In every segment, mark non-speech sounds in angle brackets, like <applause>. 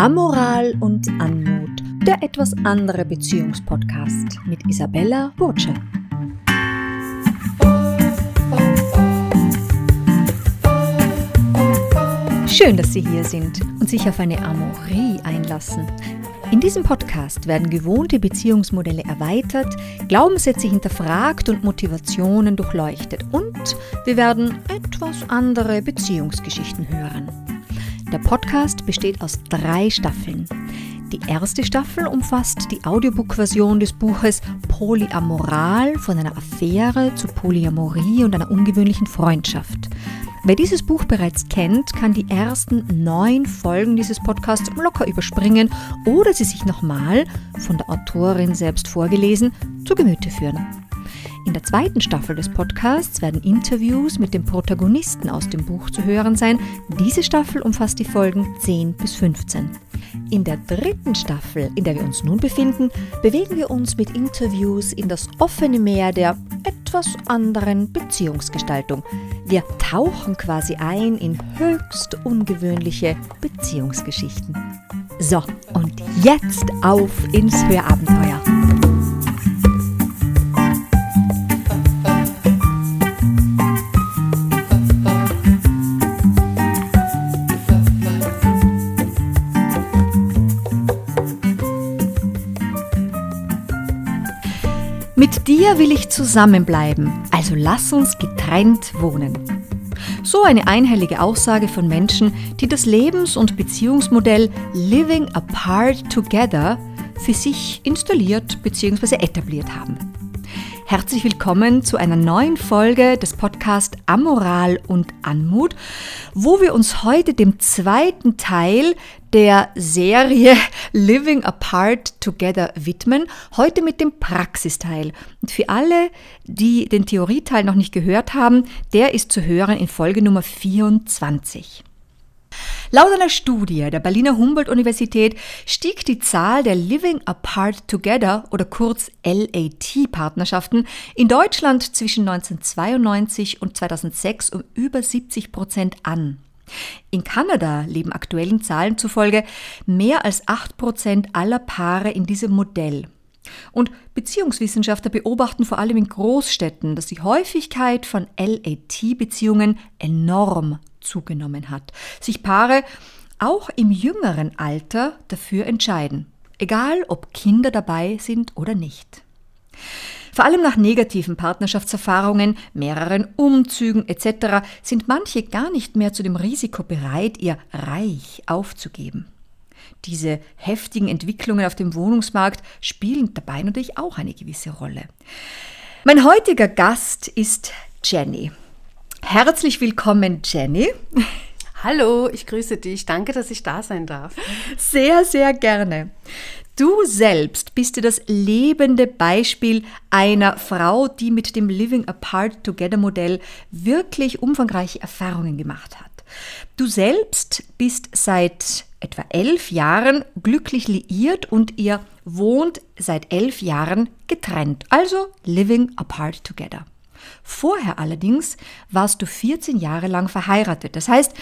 Amoral und Anmut, der etwas andere Beziehungspodcast mit Isabella Burtsche. Schön, dass Sie hier sind und sich auf eine Amorie einlassen. In diesem Podcast werden gewohnte Beziehungsmodelle erweitert, Glaubenssätze hinterfragt und Motivationen durchleuchtet und wir werden etwas andere Beziehungsgeschichten hören. Der Podcast besteht aus drei Staffeln. Die erste Staffel umfasst die Audiobook-Version des Buches Polyamoral von einer Affäre zu Polyamorie und einer ungewöhnlichen Freundschaft. Wer dieses Buch bereits kennt, kann die ersten neun Folgen dieses Podcasts locker überspringen oder sie sich nochmal, von der Autorin selbst vorgelesen, zu Gemüte führen. In der zweiten Staffel des Podcasts werden Interviews mit den Protagonisten aus dem Buch zu hören sein. Diese Staffel umfasst die Folgen 10 bis 15. In der dritten Staffel, in der wir uns nun befinden, bewegen wir uns mit Interviews in das offene Meer der etwas anderen Beziehungsgestaltung. Wir tauchen quasi ein in höchst ungewöhnliche Beziehungsgeschichten. So, und jetzt auf ins Hörabenteuer. Mit dir will ich zusammenbleiben, also lass uns getrennt wohnen. So eine einhellige Aussage von Menschen, die das Lebens- und Beziehungsmodell Living Apart Together für sich installiert bzw. etabliert haben. Herzlich willkommen zu einer neuen Folge des Podcasts Amoral und Anmut, wo wir uns heute dem zweiten Teil der Serie <laughs> Living Apart Together widmen, heute mit dem Praxisteil. Und für alle, die den Theorieteil noch nicht gehört haben, der ist zu hören in Folge Nummer 24. Laut einer Studie der Berliner Humboldt-Universität stieg die Zahl der Living Apart Together oder kurz LAT-Partnerschaften in Deutschland zwischen 1992 und 2006 um über 70 Prozent an. In Kanada leben aktuellen Zahlen zufolge mehr als 8 Prozent aller Paare in diesem Modell. Und Beziehungswissenschaftler beobachten vor allem in Großstädten, dass die Häufigkeit von LAT-Beziehungen enorm zugenommen hat. Sich Paare auch im jüngeren Alter dafür entscheiden, egal ob Kinder dabei sind oder nicht. Vor allem nach negativen Partnerschaftserfahrungen, mehreren Umzügen etc. sind manche gar nicht mehr zu dem Risiko bereit, ihr Reich aufzugeben. Diese heftigen Entwicklungen auf dem Wohnungsmarkt spielen dabei natürlich auch eine gewisse Rolle. Mein heutiger Gast ist Jenny. Herzlich willkommen, Jenny. Hallo, ich grüße dich. Danke, dass ich da sein darf. Sehr, sehr gerne. Du selbst bist dir das lebende Beispiel einer Frau, die mit dem Living Apart Together Modell wirklich umfangreiche Erfahrungen gemacht hat. Du selbst bist seit etwa elf Jahren glücklich liiert und ihr wohnt seit elf Jahren getrennt, also Living Apart Together. Vorher allerdings warst du 14 Jahre lang verheiratet. Das heißt,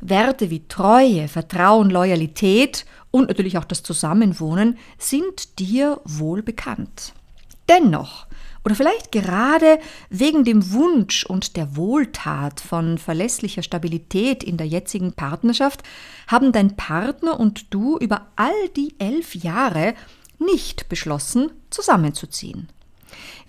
Werte wie Treue, Vertrauen, Loyalität und natürlich auch das Zusammenwohnen sind dir wohl bekannt. Dennoch, oder vielleicht gerade wegen dem Wunsch und der Wohltat von verlässlicher Stabilität in der jetzigen Partnerschaft, haben dein Partner und du über all die elf Jahre nicht beschlossen, zusammenzuziehen.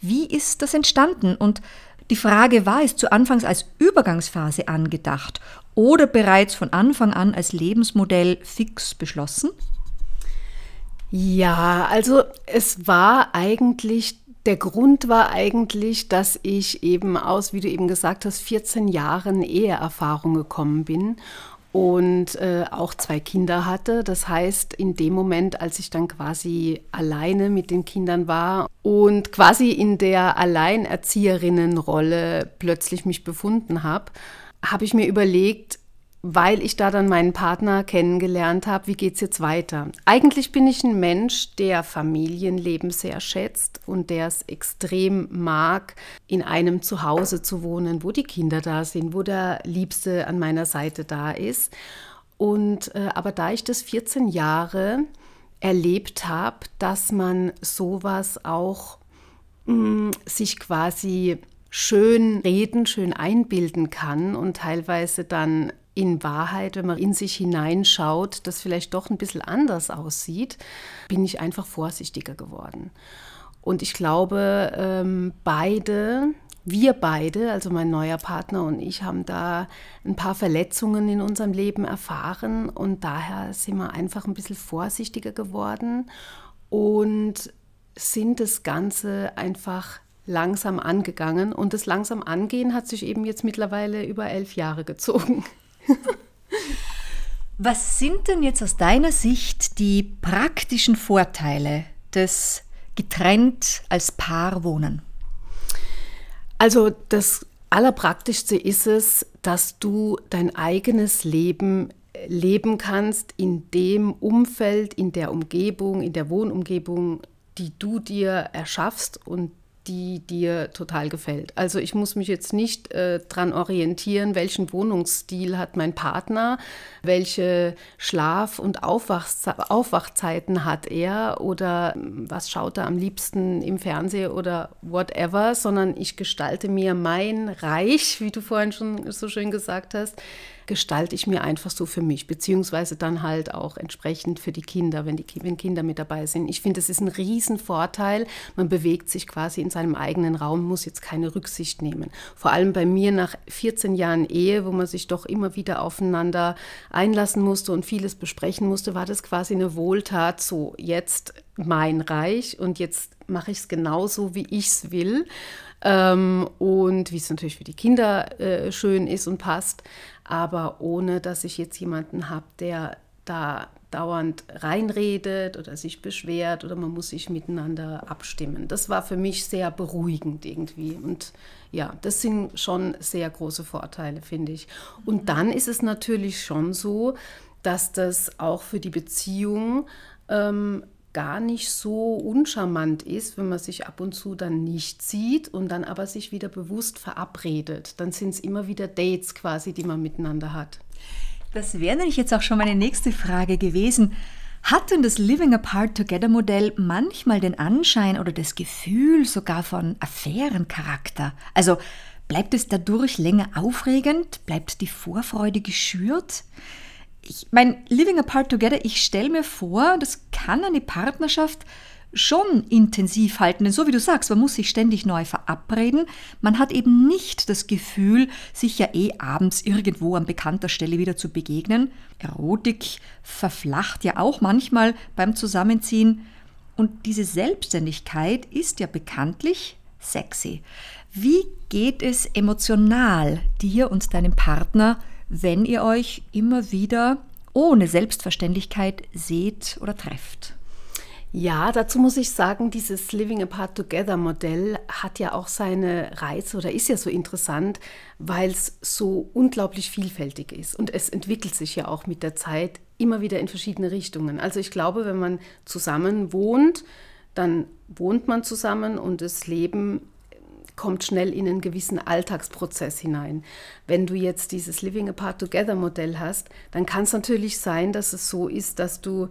Wie ist das entstanden und die Frage, war es zu Anfangs als Übergangsphase angedacht oder bereits von Anfang an als Lebensmodell fix beschlossen? Ja, also es war eigentlich, der Grund war eigentlich, dass ich eben aus, wie du eben gesagt hast, 14 Jahren Eheerfahrung gekommen bin und äh, auch zwei Kinder hatte. Das heißt, in dem Moment, als ich dann quasi alleine mit den Kindern war und quasi in der Alleinerzieherinnenrolle plötzlich mich befunden habe, habe ich mir überlegt, weil ich da dann meinen Partner kennengelernt habe, wie geht es jetzt weiter? Eigentlich bin ich ein Mensch, der Familienleben sehr schätzt und der es extrem mag, in einem Zuhause zu wohnen, wo die Kinder da sind, wo der Liebste an meiner Seite da ist. Und äh, aber da ich das 14 Jahre erlebt habe, dass man sowas auch mh, mm, sich quasi schön reden, schön einbilden kann und teilweise dann in Wahrheit, wenn man in sich hineinschaut, das vielleicht doch ein bisschen anders aussieht, bin ich einfach vorsichtiger geworden. Und ich glaube, ähm, beide, wir beide, also mein neuer Partner und ich, haben da ein paar Verletzungen in unserem Leben erfahren und daher sind wir einfach ein bisschen vorsichtiger geworden und sind das Ganze einfach langsam angegangen. Und das langsam Angehen hat sich eben jetzt mittlerweile über elf Jahre gezogen. <laughs> Was sind denn jetzt aus deiner Sicht die praktischen Vorteile des getrennt als Paar wohnen? Also das Allerpraktischste ist es, dass du dein eigenes Leben leben kannst in dem Umfeld, in der Umgebung, in der Wohnumgebung, die du dir erschaffst und die dir total gefällt. Also ich muss mich jetzt nicht äh, daran orientieren, welchen Wohnungsstil hat mein Partner, welche Schlaf- und Aufwachze Aufwachzeiten hat er oder hm, was schaut er am liebsten im Fernsehen oder whatever, sondern ich gestalte mir mein Reich, wie du vorhin schon so schön gesagt hast, gestalte ich mir einfach so für mich, beziehungsweise dann halt auch entsprechend für die Kinder, wenn, die, wenn Kinder mit dabei sind. Ich finde, das ist ein Riesenvorteil. Man bewegt sich quasi in seinem eigenen Raum, muss jetzt keine Rücksicht nehmen. Vor allem bei mir nach 14 Jahren Ehe, wo man sich doch immer wieder aufeinander einlassen musste und vieles besprechen musste, war das quasi eine Wohltat, so jetzt mein Reich und jetzt mache ich es genauso, wie ich es will. Ähm, und wie es natürlich für die Kinder äh, schön ist und passt aber ohne dass ich jetzt jemanden habe, der da dauernd reinredet oder sich beschwert oder man muss sich miteinander abstimmen. Das war für mich sehr beruhigend irgendwie. Und ja, das sind schon sehr große Vorteile, finde ich. Und mhm. dann ist es natürlich schon so, dass das auch für die Beziehung ähm, gar nicht so uncharmant ist, wenn man sich ab und zu dann nicht sieht und dann aber sich wieder bewusst verabredet. Dann sind es immer wieder Dates quasi, die man miteinander hat. Das wäre nämlich jetzt auch schon meine nächste Frage gewesen. Hat denn das Living Apart Together Modell manchmal den Anschein oder das Gefühl sogar von Affärencharakter? Also bleibt es dadurch länger aufregend? Bleibt die Vorfreude geschürt? Ich mein Living Apart Together, ich stelle mir vor, das kann eine Partnerschaft schon intensiv halten. Denn so wie du sagst, man muss sich ständig neu verabreden. Man hat eben nicht das Gefühl, sich ja eh abends irgendwo an bekannter Stelle wieder zu begegnen. Erotik verflacht ja auch manchmal beim Zusammenziehen. Und diese Selbstständigkeit ist ja bekanntlich sexy. Wie geht es emotional dir und deinem Partner wenn ihr euch immer wieder ohne Selbstverständlichkeit seht oder trefft. Ja, dazu muss ich sagen, dieses Living Apart Together Modell hat ja auch seine Reize oder ist ja so interessant, weil es so unglaublich vielfältig ist. Und es entwickelt sich ja auch mit der Zeit immer wieder in verschiedene Richtungen. Also ich glaube, wenn man zusammen wohnt, dann wohnt man zusammen und das Leben kommt schnell in einen gewissen Alltagsprozess hinein. Wenn du jetzt dieses Living Apart Together Modell hast, dann kann es natürlich sein, dass es so ist, dass du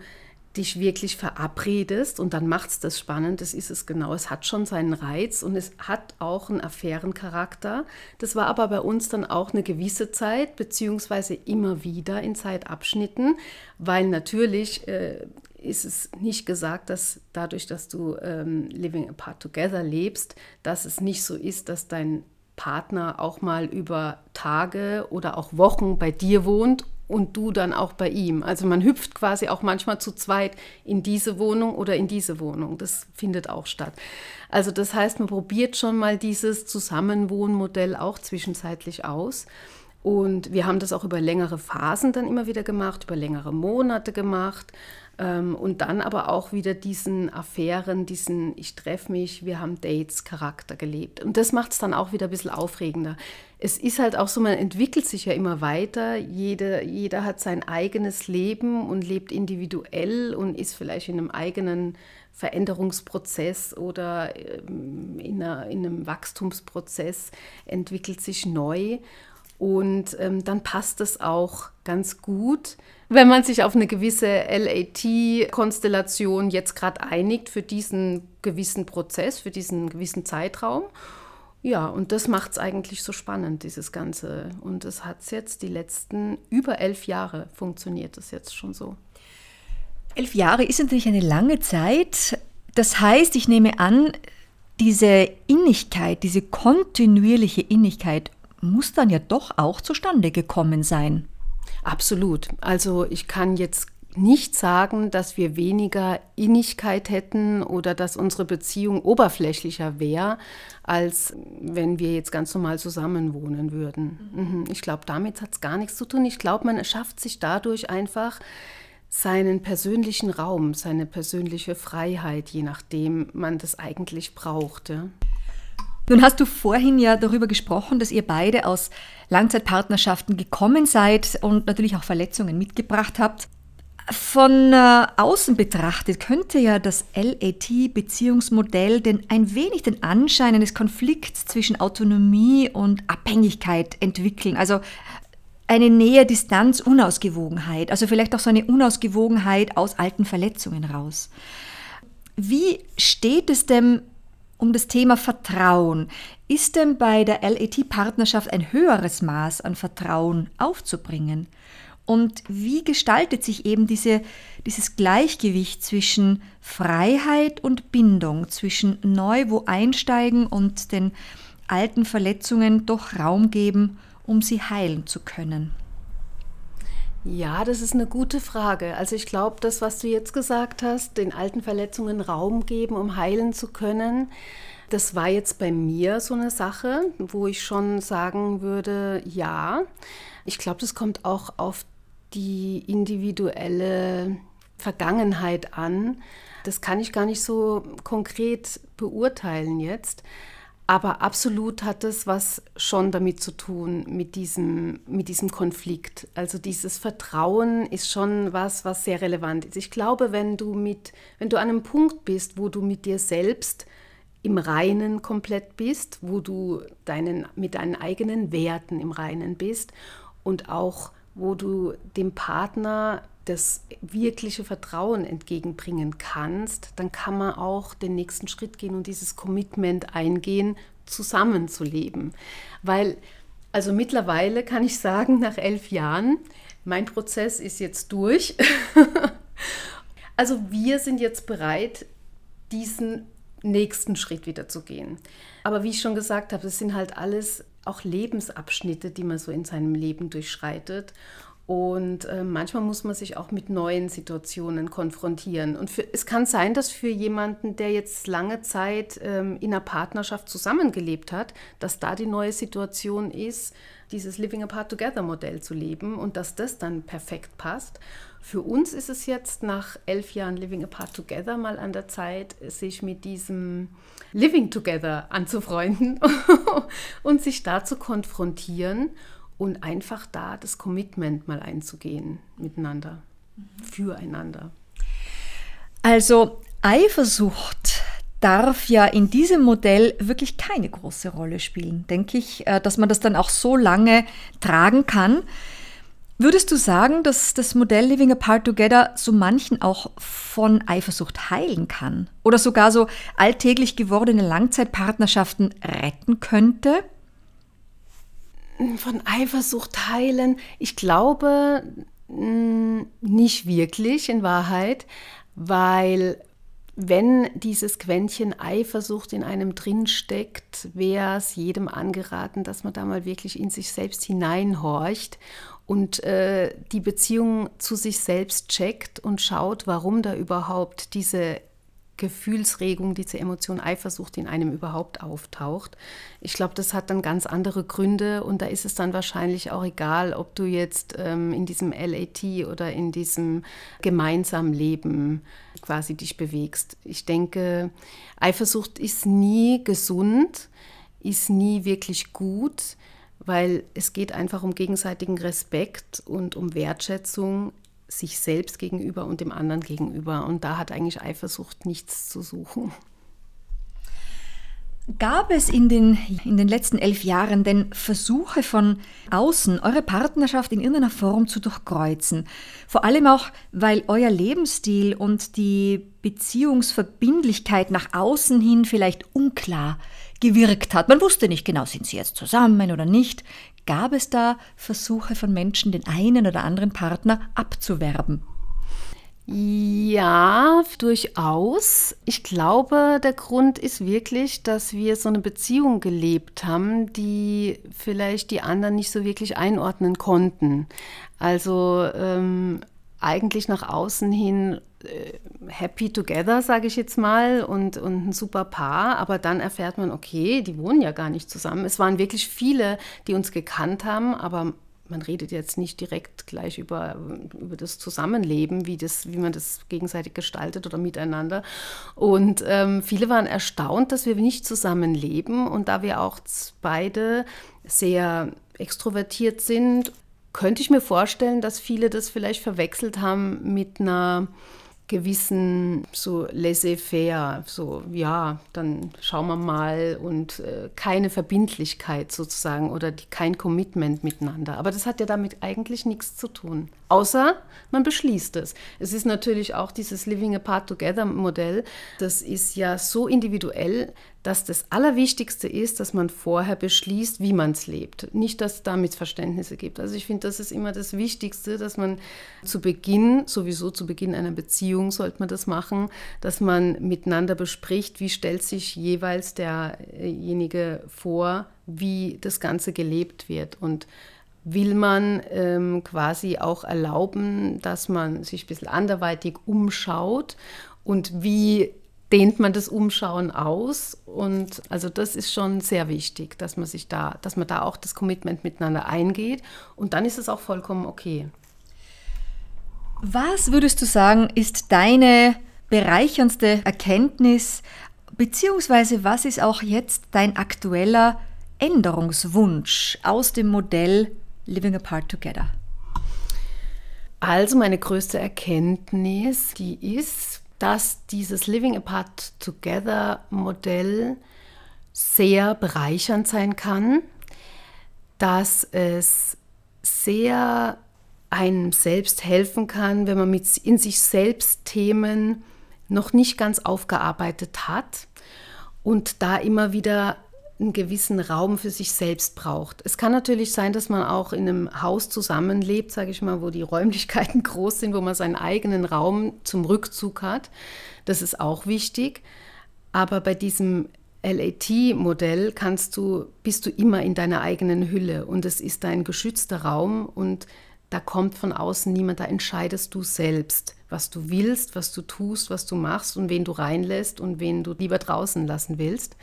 dich wirklich verabredest und dann macht es das spannend, das ist es genau. Es hat schon seinen Reiz und es hat auch einen Affärencharakter. Das war aber bei uns dann auch eine gewisse Zeit, beziehungsweise immer wieder in Zeitabschnitten, weil natürlich äh, ist es nicht gesagt, dass dadurch, dass du ähm, Living Apart Together lebst, dass es nicht so ist, dass dein Partner auch mal über Tage oder auch Wochen bei dir wohnt und du dann auch bei ihm. Also man hüpft quasi auch manchmal zu zweit in diese Wohnung oder in diese Wohnung. Das findet auch statt. Also das heißt, man probiert schon mal dieses Zusammenwohnmodell auch zwischenzeitlich aus. Und wir haben das auch über längere Phasen dann immer wieder gemacht, über längere Monate gemacht. Ähm, und dann aber auch wieder diesen Affären, diesen Ich treffe mich, wir haben Dates Charakter gelebt. Und das macht es dann auch wieder ein bisschen aufregender. Es ist halt auch so, man entwickelt sich ja immer weiter. Jede, jeder hat sein eigenes Leben und lebt individuell und ist vielleicht in einem eigenen Veränderungsprozess oder ähm, in, einer, in einem Wachstumsprozess, entwickelt sich neu. Und ähm, dann passt es auch ganz gut, wenn man sich auf eine gewisse LAT-Konstellation jetzt gerade einigt für diesen gewissen Prozess, für diesen gewissen Zeitraum. Ja, und das macht es eigentlich so spannend, dieses Ganze. Und es hat jetzt die letzten über elf Jahre funktioniert das jetzt schon so. Elf Jahre ist natürlich eine lange Zeit. Das heißt, ich nehme an, diese Innigkeit, diese kontinuierliche Innigkeit muss dann ja doch auch zustande gekommen sein. Absolut. Also ich kann jetzt nicht sagen, dass wir weniger Innigkeit hätten oder dass unsere Beziehung oberflächlicher wäre, als wenn wir jetzt ganz normal zusammenwohnen würden. Mhm. Ich glaube, damit hat es gar nichts zu tun. Ich glaube, man erschafft sich dadurch einfach seinen persönlichen Raum, seine persönliche Freiheit, je nachdem man das eigentlich braucht. Ja. Nun hast du vorhin ja darüber gesprochen, dass ihr beide aus Langzeitpartnerschaften gekommen seid und natürlich auch Verletzungen mitgebracht habt. Von äh, außen betrachtet könnte ja das LAT-Beziehungsmodell denn ein wenig den Anschein eines Konflikts zwischen Autonomie und Abhängigkeit entwickeln. Also eine Nähe, Distanz, Unausgewogenheit. Also vielleicht auch so eine Unausgewogenheit aus alten Verletzungen raus. Wie steht es denn um das Thema Vertrauen? Ist denn bei der LAT-Partnerschaft ein höheres Maß an Vertrauen aufzubringen? Und wie gestaltet sich eben diese, dieses Gleichgewicht zwischen Freiheit und Bindung, zwischen neu wo einsteigen und den alten Verletzungen doch Raum geben, um sie heilen zu können? Ja, das ist eine gute Frage. Also ich glaube, das, was du jetzt gesagt hast, den alten Verletzungen Raum geben, um heilen zu können, das war jetzt bei mir so eine Sache, wo ich schon sagen würde, ja. Ich glaube, das kommt auch auf die individuelle Vergangenheit an. Das kann ich gar nicht so konkret beurteilen jetzt. Aber absolut hat es was schon damit zu tun, mit diesem, mit diesem Konflikt. Also dieses Vertrauen ist schon was, was sehr relevant ist. Ich glaube, wenn du, mit, wenn du an einem Punkt bist, wo du mit dir selbst im Reinen komplett bist, wo du deinen, mit deinen eigenen Werten im Reinen bist und auch wo du dem Partner das wirkliche Vertrauen entgegenbringen kannst, dann kann man auch den nächsten Schritt gehen und dieses Commitment eingehen, zusammenzuleben. Weil, also mittlerweile kann ich sagen, <laughs> nach elf Jahren, mein Prozess ist jetzt durch. <laughs> also wir sind jetzt bereit, diesen nächsten Schritt wieder zu gehen. Aber wie ich schon gesagt habe, es sind halt alles auch Lebensabschnitte, die man so in seinem Leben durchschreitet. Und äh, manchmal muss man sich auch mit neuen Situationen konfrontieren. Und für, es kann sein, dass für jemanden, der jetzt lange Zeit ähm, in einer Partnerschaft zusammengelebt hat, dass da die neue Situation ist, dieses Living Apart Together Modell zu leben und dass das dann perfekt passt. Für uns ist es jetzt nach elf Jahren Living Apart Together mal an der Zeit, sich mit diesem Living Together anzufreunden <laughs> und sich da zu konfrontieren und einfach da das Commitment mal einzugehen miteinander, füreinander. Also Eifersucht darf ja in diesem Modell wirklich keine große Rolle spielen, denke ich, äh, dass man das dann auch so lange tragen kann. Würdest du sagen, dass das Modell Living Apart Together so manchen auch von Eifersucht heilen kann oder sogar so alltäglich gewordene Langzeitpartnerschaften retten könnte? Von Eifersucht heilen, ich glaube mm, nicht wirklich in Wahrheit, weil wenn dieses Quäntchen Eifersucht in einem drin steckt, wäre es jedem angeraten, dass man da mal wirklich in sich selbst hineinhorcht und äh, die Beziehung zu sich selbst checkt und schaut, warum da überhaupt diese Gefühlsregung, diese Emotion Eifersucht in einem überhaupt auftaucht. Ich glaube, das hat dann ganz andere Gründe und da ist es dann wahrscheinlich auch egal, ob du jetzt ähm, in diesem LAT oder in diesem gemeinsamen Leben quasi dich bewegst. Ich denke, Eifersucht ist nie gesund, ist nie wirklich gut, weil es geht einfach um gegenseitigen Respekt und um Wertschätzung sich selbst gegenüber und dem anderen gegenüber. Und da hat eigentlich Eifersucht nichts zu suchen. Gab es in den, in den letzten elf Jahren denn Versuche von außen, eure Partnerschaft in irgendeiner Form zu durchkreuzen? Vor allem auch, weil euer Lebensstil und die Beziehungsverbindlichkeit nach außen hin vielleicht unklar gewirkt hat. Man wusste nicht genau, sind sie jetzt zusammen oder nicht. Gab es da Versuche von Menschen, den einen oder anderen Partner abzuwerben? Ja, durchaus. Ich glaube, der Grund ist wirklich, dass wir so eine Beziehung gelebt haben, die vielleicht die anderen nicht so wirklich einordnen konnten. Also ähm, eigentlich nach außen hin äh, happy together, sage ich jetzt mal, und, und ein super Paar. Aber dann erfährt man, okay, die wohnen ja gar nicht zusammen. Es waren wirklich viele, die uns gekannt haben, aber man redet jetzt nicht direkt gleich über, über das Zusammenleben, wie, das, wie man das gegenseitig gestaltet oder miteinander. Und ähm, viele waren erstaunt, dass wir nicht zusammenleben. Und da wir auch beide sehr extrovertiert sind, könnte ich mir vorstellen, dass viele das vielleicht verwechselt haben mit einer gewissen so laissez-faire, so ja, dann schauen wir mal und äh, keine Verbindlichkeit sozusagen oder die, kein Commitment miteinander. Aber das hat ja damit eigentlich nichts zu tun, außer man beschließt es. Es ist natürlich auch dieses Living Apart Together Modell, das ist ja so individuell, dass das Allerwichtigste ist, dass man vorher beschließt, wie man es lebt. Nicht, dass es da Missverständnisse gibt. Also ich finde, das ist immer das Wichtigste, dass man zu Beginn, sowieso zu Beginn einer Beziehung sollte man das machen, dass man miteinander bespricht, wie stellt sich jeweils derjenige vor, wie das Ganze gelebt wird. Und will man ähm, quasi auch erlauben, dass man sich ein bisschen anderweitig umschaut und wie dehnt man das Umschauen aus. Und also das ist schon sehr wichtig, dass man sich da, dass man da auch das Commitment miteinander eingeht. Und dann ist es auch vollkommen okay. Was würdest du sagen, ist deine bereicherndste Erkenntnis, beziehungsweise was ist auch jetzt dein aktueller Änderungswunsch aus dem Modell Living Apart Together? Also meine größte Erkenntnis, die ist, dass dieses Living Apart Together Modell sehr bereichernd sein kann, dass es sehr einem selbst helfen kann, wenn man mit in sich selbst Themen noch nicht ganz aufgearbeitet hat und da immer wieder einen gewissen Raum für sich selbst braucht. Es kann natürlich sein, dass man auch in einem Haus zusammenlebt, sage ich mal, wo die Räumlichkeiten <laughs> groß sind, wo man seinen eigenen Raum zum Rückzug hat. Das ist auch wichtig. Aber bei diesem LAT-Modell kannst du, bist du immer in deiner eigenen Hülle und es ist dein geschützter Raum und da kommt von außen niemand, da entscheidest du selbst, was du willst, was du tust, was du machst und wen du reinlässt und wen du lieber draußen lassen willst.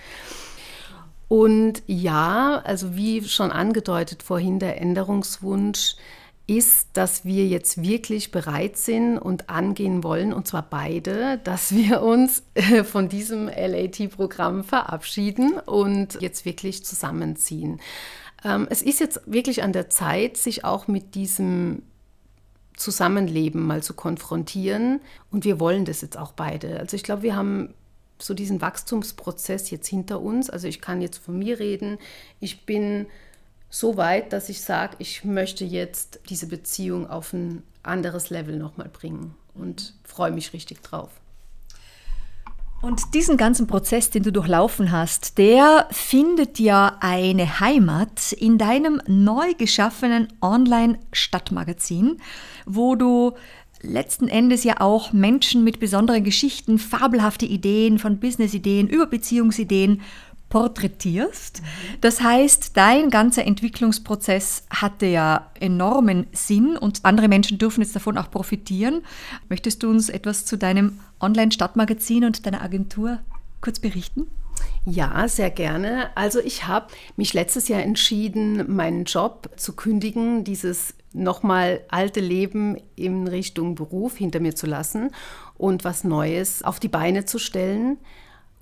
Und ja, also wie schon angedeutet vorhin, der Änderungswunsch ist, dass wir jetzt wirklich bereit sind und angehen wollen, und zwar beide, dass wir uns äh, von diesem LAT-Programm verabschieden und jetzt wirklich zusammenziehen. Ähm, es ist jetzt wirklich an der Zeit, sich auch mit diesem Zusammenleben mal zu konfrontieren. Und wir wollen das jetzt auch beide. Also ich glaube, wir haben so diesen Wachstumsprozess jetzt hinter uns. Also ich kann jetzt von mir reden. Ich bin so weit, dass ich sage, ich möchte jetzt diese Beziehung auf ein anderes Level nochmal bringen und freue mich richtig drauf. Und diesen ganzen Prozess, den du durchlaufen hast, der findet ja eine Heimat in deinem neu geschaffenen Online-Stadtmagazin, wo du letzten Endes ja auch Menschen mit besonderen Geschichten, fabelhafte Ideen von Business-Ideen über Beziehungsideen porträtierst. Das heißt, dein ganzer Entwicklungsprozess hatte ja enormen Sinn und andere Menschen dürfen jetzt davon auch profitieren. Möchtest du uns etwas zu deinem Online-Stadtmagazin und deiner Agentur kurz berichten? Ja, sehr gerne. Also ich habe mich letztes Jahr entschieden, meinen Job zu kündigen, dieses nochmal alte Leben in Richtung Beruf hinter mir zu lassen und was Neues auf die Beine zu stellen.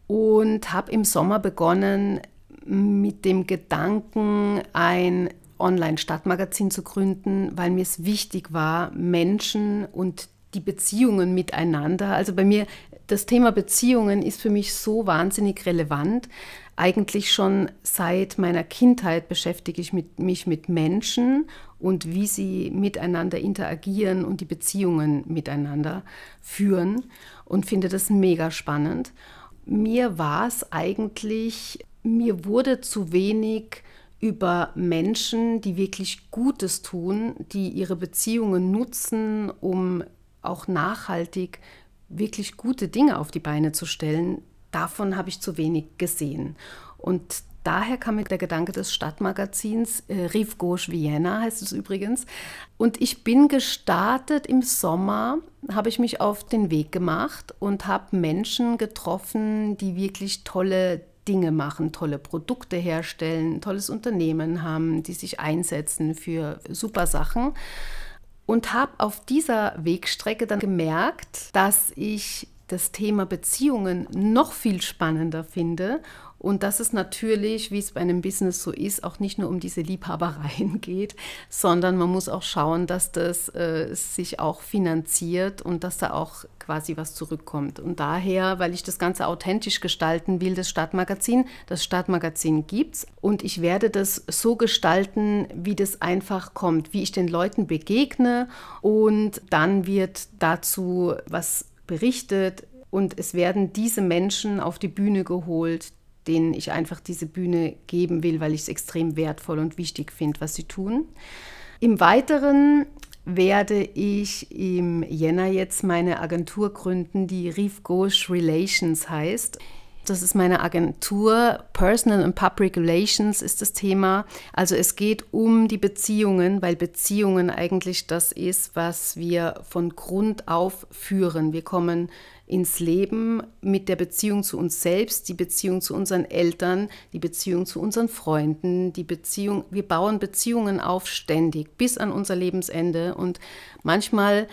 Und habe im Sommer begonnen, mit dem Gedanken, ein Online-Stadtmagazin zu gründen, weil mir es wichtig war, Menschen und die Beziehungen miteinander. Also bei mir, das Thema Beziehungen ist für mich so wahnsinnig relevant. Eigentlich schon seit meiner Kindheit beschäftige ich mit, mich mit Menschen und wie sie miteinander interagieren und die Beziehungen miteinander führen und finde das mega spannend. Mir war es eigentlich, mir wurde zu wenig über Menschen, die wirklich Gutes tun, die ihre Beziehungen nutzen, um auch nachhaltig wirklich gute Dinge auf die Beine zu stellen. Davon habe ich zu wenig gesehen. Und daher kam mir der Gedanke des Stadtmagazins, äh, Rive Gauche Vienna heißt es übrigens. Und ich bin gestartet im Sommer, habe ich mich auf den Weg gemacht und habe Menschen getroffen, die wirklich tolle Dinge machen, tolle Produkte herstellen, tolles Unternehmen haben, die sich einsetzen für super Sachen. Und habe auf dieser Wegstrecke dann gemerkt, dass ich das Thema Beziehungen noch viel spannender finde. Und dass es natürlich, wie es bei einem Business so ist, auch nicht nur um diese Liebhabereien <laughs> geht, sondern man muss auch schauen, dass das äh, sich auch finanziert und dass da auch quasi was zurückkommt. Und daher, weil ich das Ganze authentisch gestalten will, das Stadtmagazin, das Stadtmagazin gibt's. Und ich werde das so gestalten, wie das einfach kommt, wie ich den Leuten begegne. Und dann wird dazu was berichtet, und es werden diese Menschen auf die Bühne geholt, denen ich einfach diese Bühne geben will, weil ich es extrem wertvoll und wichtig finde, was sie tun. Im Weiteren werde ich im Jänner jetzt meine Agentur gründen, die Reef Gauche Relations heißt. Das ist meine Agentur. Personal and Public Relations ist das Thema. Also es geht um die Beziehungen, weil Beziehungen eigentlich das ist, was wir von Grund auf führen. Wir kommen ins Leben mit der Beziehung zu uns selbst, die Beziehung zu unseren Eltern, die Beziehung zu unseren Freunden, die Beziehung, wir bauen Beziehungen auf ständig bis an unser Lebensende und manchmal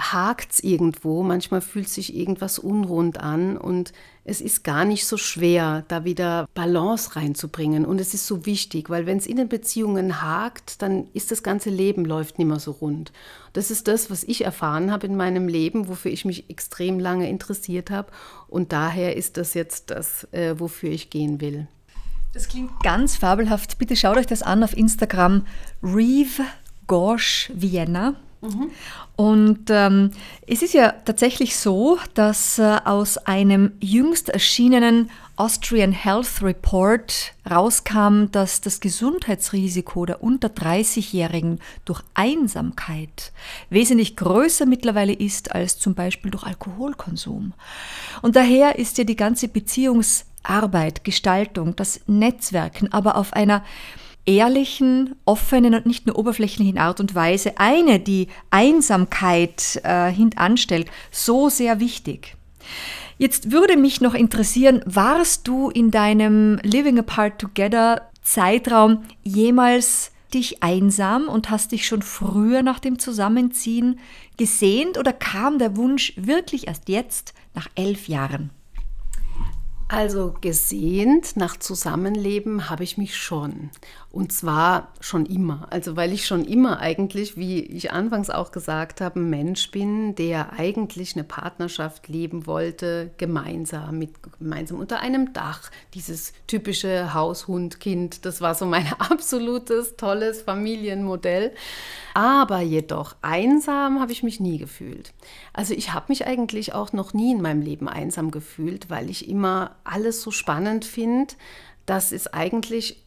hakt es irgendwo, manchmal fühlt sich irgendwas unrund an und es ist gar nicht so schwer, da wieder Balance reinzubringen. Und es ist so wichtig, weil wenn es in den Beziehungen hakt, dann ist das ganze Leben läuft nicht mehr so rund. Das ist das, was ich erfahren habe in meinem Leben, wofür ich mich extrem lange interessiert habe. Und daher ist das jetzt das, äh, wofür ich gehen will. Das klingt ganz fabelhaft. Bitte schaut euch das an auf Instagram. Reeve Gorsch Vienna. Und ähm, es ist ja tatsächlich so, dass äh, aus einem jüngst erschienenen Austrian Health Report rauskam, dass das Gesundheitsrisiko der unter 30-Jährigen durch Einsamkeit wesentlich größer mittlerweile ist als zum Beispiel durch Alkoholkonsum. Und daher ist ja die ganze Beziehungsarbeit, Gestaltung, das Netzwerken aber auf einer ehrlichen, offenen und nicht nur oberflächlichen Art und Weise eine, die Einsamkeit äh, hintanstellt, so sehr wichtig. Jetzt würde mich noch interessieren, warst du in deinem Living Apart Together Zeitraum jemals dich einsam und hast dich schon früher nach dem Zusammenziehen gesehnt oder kam der Wunsch wirklich erst jetzt nach elf Jahren? Also gesehnt nach Zusammenleben habe ich mich schon. Und zwar schon immer. Also weil ich schon immer eigentlich, wie ich anfangs auch gesagt habe, ein Mensch bin, der eigentlich eine Partnerschaft leben wollte, gemeinsam, mit, gemeinsam unter einem Dach. Dieses typische Haus, Hund, Kind, das war so mein <laughs> absolutes, tolles Familienmodell. Aber jedoch einsam habe ich mich nie gefühlt. Also ich habe mich eigentlich auch noch nie in meinem Leben einsam gefühlt, weil ich immer alles so spannend finde, dass es eigentlich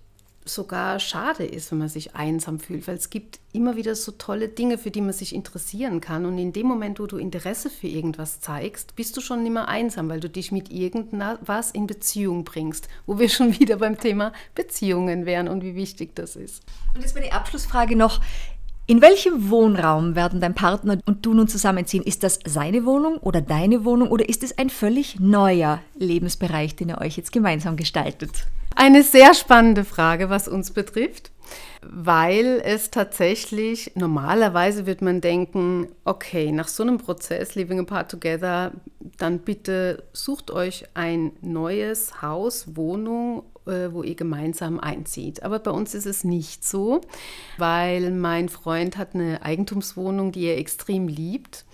sogar schade ist, wenn man sich einsam fühlt, weil es gibt immer wieder so tolle Dinge, für die man sich interessieren kann. Und in dem Moment, wo du Interesse für irgendwas zeigst, bist du schon nicht mehr einsam, weil du dich mit irgendwas in Beziehung bringst, wo wir <laughs> schon wieder beim Thema Beziehungen wären und wie wichtig das ist. Und jetzt meine Abschlussfrage noch. In welchem Wohnraum werden dein Partner und du nun zusammenziehen? Ist das seine Wohnung oder deine Wohnung oder ist es ein völlig neuer Lebensbereich, den ihr euch jetzt gemeinsam gestaltet? Eine sehr spannende Frage, was uns betrifft, weil es tatsächlich, normalerweise wird man denken, okay, nach so einem Prozess, Living Apart Together, dann bitte sucht euch ein neues Haus, Wohnung, äh, wo ihr gemeinsam einzieht. Aber bei uns ist es nicht so, weil mein Freund hat eine Eigentumswohnung, die er extrem liebt.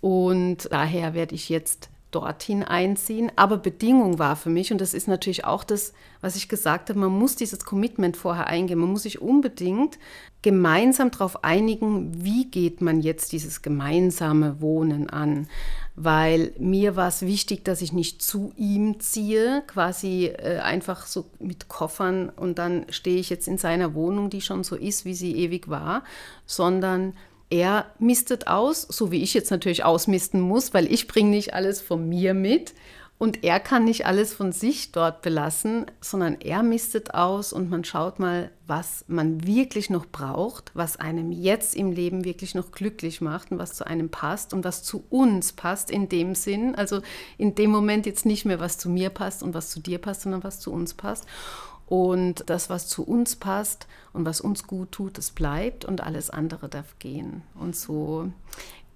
Und daher werde ich jetzt dorthin einziehen. Aber Bedingung war für mich, und das ist natürlich auch das, was ich gesagt habe, man muss dieses Commitment vorher eingehen. Man muss sich unbedingt gemeinsam darauf einigen, wie geht man jetzt dieses gemeinsame Wohnen an. Weil mir war es wichtig, dass ich nicht zu ihm ziehe, quasi äh, einfach so mit Koffern und dann stehe ich jetzt in seiner Wohnung, die schon so ist, wie sie ewig war, sondern er mistet aus, so wie ich jetzt natürlich ausmisten muss, weil ich bringe nicht alles von mir mit und er kann nicht alles von sich dort belassen, sondern er mistet aus und man schaut mal, was man wirklich noch braucht, was einem jetzt im Leben wirklich noch glücklich macht und was zu einem passt und was zu uns passt in dem Sinn. Also in dem Moment jetzt nicht mehr, was zu mir passt und was zu dir passt, sondern was zu uns passt. Und das, was zu uns passt und was uns gut tut, das bleibt und alles andere darf gehen. Und so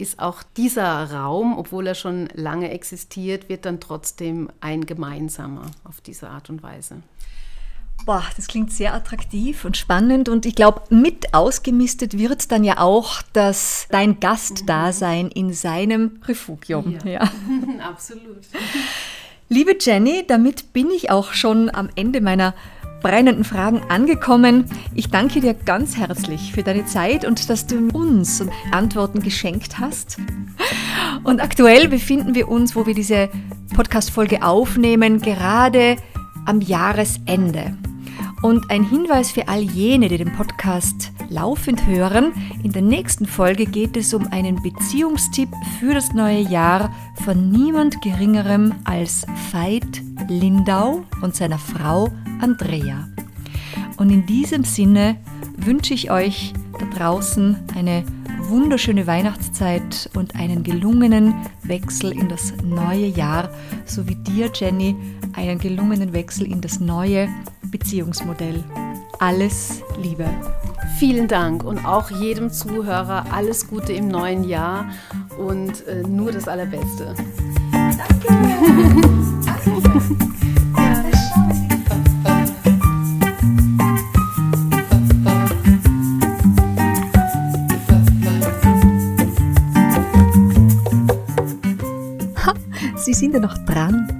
ist auch dieser Raum, obwohl er schon lange existiert, wird dann trotzdem ein gemeinsamer auf diese Art und Weise. Boah, das klingt sehr attraktiv und spannend und ich glaube, mit ausgemistet wird dann ja auch das dein Gastdasein in seinem Refugium. Ja, ja. <laughs> absolut. Liebe Jenny, damit bin ich auch schon am Ende meiner brennenden Fragen angekommen. Ich danke dir ganz herzlich für deine Zeit und dass du uns Antworten geschenkt hast. Und aktuell befinden wir uns, wo wir diese Podcast-Folge aufnehmen, gerade am Jahresende. Und ein Hinweis für all jene, die den Podcast laufend hören. In der nächsten Folge geht es um einen Beziehungstipp für das neue Jahr von niemand Geringerem als Veit Lindau und seiner Frau Andrea. Und in diesem Sinne wünsche ich euch da draußen eine wunderschöne Weihnachtszeit und einen gelungenen Wechsel in das neue Jahr, so wie dir, Jenny, einen gelungenen Wechsel in das neue Beziehungsmodell. Alles Liebe. Vielen Dank und auch jedem Zuhörer alles Gute im neuen Jahr und äh, nur das Allerbeste. Danke. Sie sind ja noch dran.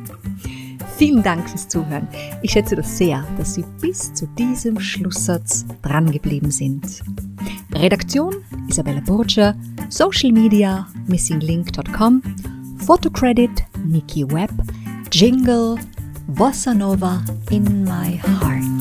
Vielen Dank fürs Zuhören. Ich schätze das sehr, dass Sie bis zu diesem Schlusssatz drangeblieben sind. Redaktion Isabella Burger, Social Media missinglink.com, Photocredit Nikki Webb, Jingle Bossa Nova in my heart.